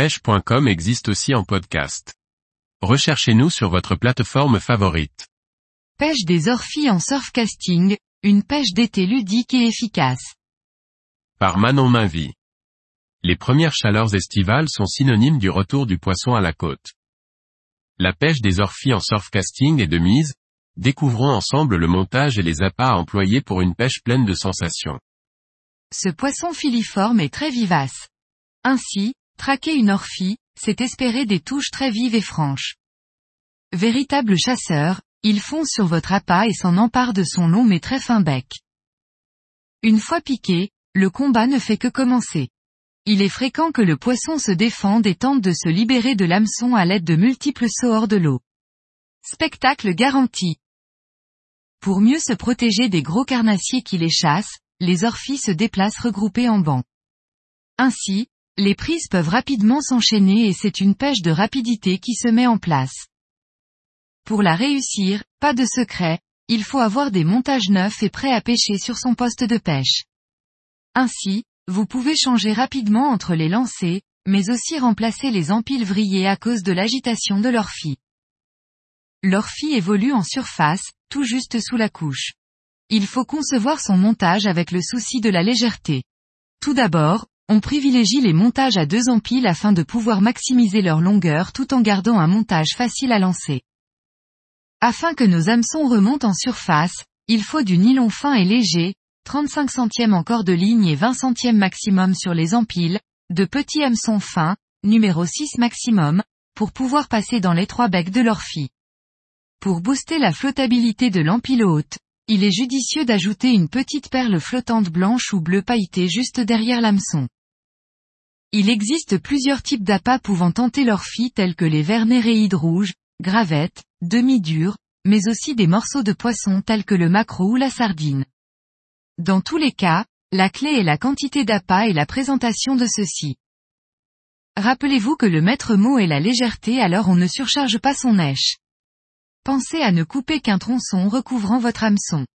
pêche.com existe aussi en podcast. Recherchez-nous sur votre plateforme favorite. Pêche des orphies en surfcasting, une pêche d'été ludique et efficace. Par Manon Mainvie. Les premières chaleurs estivales sont synonymes du retour du poisson à la côte. La pêche des orphies en surfcasting est de mise, découvrons ensemble le montage et les appâts à employer pour une pêche pleine de sensations. Ce poisson filiforme est très vivace. Ainsi, traquer une orphie, c'est espérer des touches très vives et franches. Véritable chasseur, il fonce sur votre appât et s'en empare de son long mais très fin bec. Une fois piqué, le combat ne fait que commencer. Il est fréquent que le poisson se défende et tente de se libérer de l'hameçon à l'aide de multiples sauts hors de l'eau. Spectacle garanti. Pour mieux se protéger des gros carnassiers qui les chassent, les orphies se déplacent regroupées en bancs. Ainsi, les prises peuvent rapidement s'enchaîner et c'est une pêche de rapidité qui se met en place. Pour la réussir, pas de secret, il faut avoir des montages neufs et prêts à pêcher sur son poste de pêche. Ainsi, vous pouvez changer rapidement entre les lancers, mais aussi remplacer les empiles vrillés à cause de l'agitation de l'orphie. L'orphie évolue en surface, tout juste sous la couche. Il faut concevoir son montage avec le souci de la légèreté. Tout d'abord, on privilégie les montages à deux empiles afin de pouvoir maximiser leur longueur tout en gardant un montage facile à lancer. Afin que nos hameçons remontent en surface, il faut du nylon fin et léger, 35 centièmes en corde ligne et 20 centièmes maximum sur les empiles, de petits hameçons fins, numéro 6 maximum, pour pouvoir passer dans les trois becs de l'orphie. Pour booster la flottabilité de l'empile haute, il est judicieux d'ajouter une petite perle flottante blanche ou bleue pailletée juste derrière l'hameçon. Il existe plusieurs types d'appâts pouvant tenter leur fille tels que les vernéréides rouges, gravettes, demi-dures, mais aussi des morceaux de poisson tels que le maquereau ou la sardine. Dans tous les cas, la clé est la quantité d'appât et la présentation de ceux-ci. Rappelez-vous que le maître mot est la légèreté alors on ne surcharge pas son nèche. Pensez à ne couper qu'un tronçon recouvrant votre hameçon.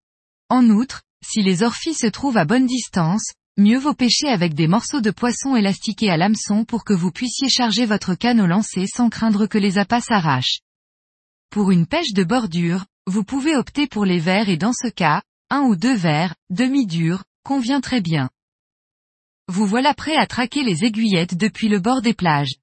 En outre, si les orphies se trouvent à bonne distance, mieux vaut pêcher avec des morceaux de poisson élastiqués à l'hameçon pour que vous puissiez charger votre canne au lancer sans craindre que les appâts s'arrachent. Pour une pêche de bordure, vous pouvez opter pour les verres et dans ce cas, un ou deux verres, demi-durs, convient très bien. Vous voilà prêt à traquer les aiguillettes depuis le bord des plages.